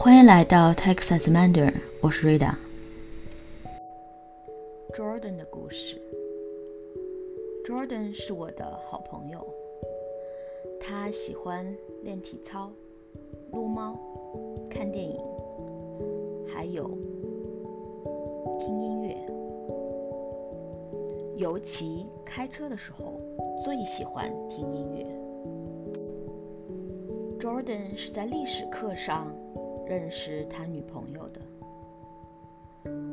欢迎来到 Texas Mandarin，我是 Rita。Jordan 的故事。Jordan 是我的好朋友，他喜欢练体操、撸猫、看电影，还有听音乐，尤其开车的时候最喜欢听音乐。Jordan 是在历史课上认识他女朋友的。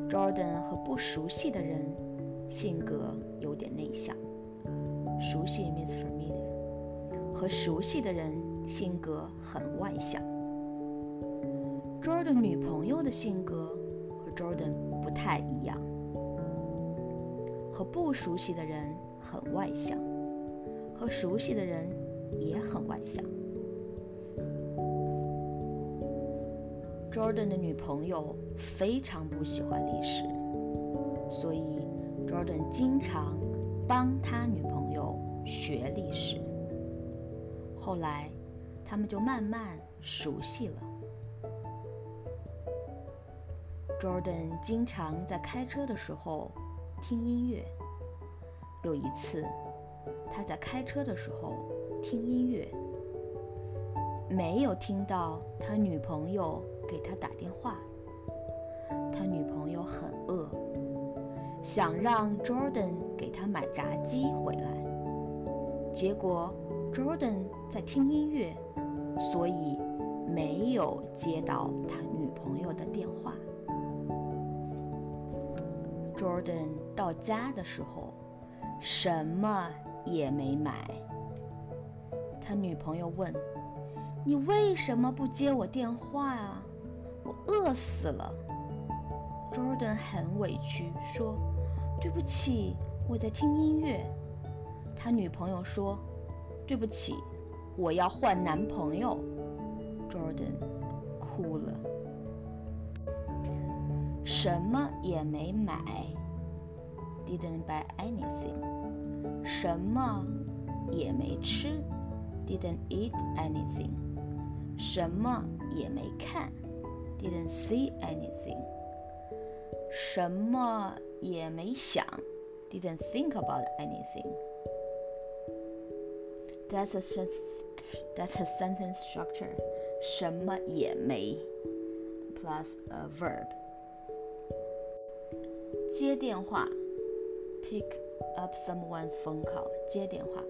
Jordan 和不熟悉的人性格有点内向，熟悉 means familiar，和熟悉的人性格很外向。Jordan 女朋友的性格和 Jordan 不太一样，和不熟悉的人很外向，和熟悉的人也很外向。Jordan 的女朋友非常不喜欢历史，所以 Jordan 经常帮他女朋友学历史。后来，他们就慢慢熟悉了。Jordan 经常在开车的时候听音乐。有一次，他在开车的时候听音乐，没有听到他女朋友。给他打电话，他女朋友很饿，想让 Jordan 给他买炸鸡回来。结果 Jordan 在听音乐，所以没有接到他女朋友的电话。Jordan 到家的时候，什么也没买。他女朋友问：“你为什么不接我电话啊？”死了，Jordan 很委屈，说：“对不起，我在听音乐。”他女朋友说：“对不起，我要换男朋友。”Jordan 哭了，什么也没买，didn't buy anything，什么也没吃，didn't eat anything，什么也没看。Didn't see anything，什么也没想，Didn't think about anything。That's a that's a sentence structure，什么也没，plus a verb。接电话，pick up someone's phone call，接电话。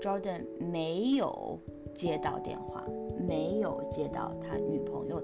Jordan 没有接到电话，没有接到他女朋友。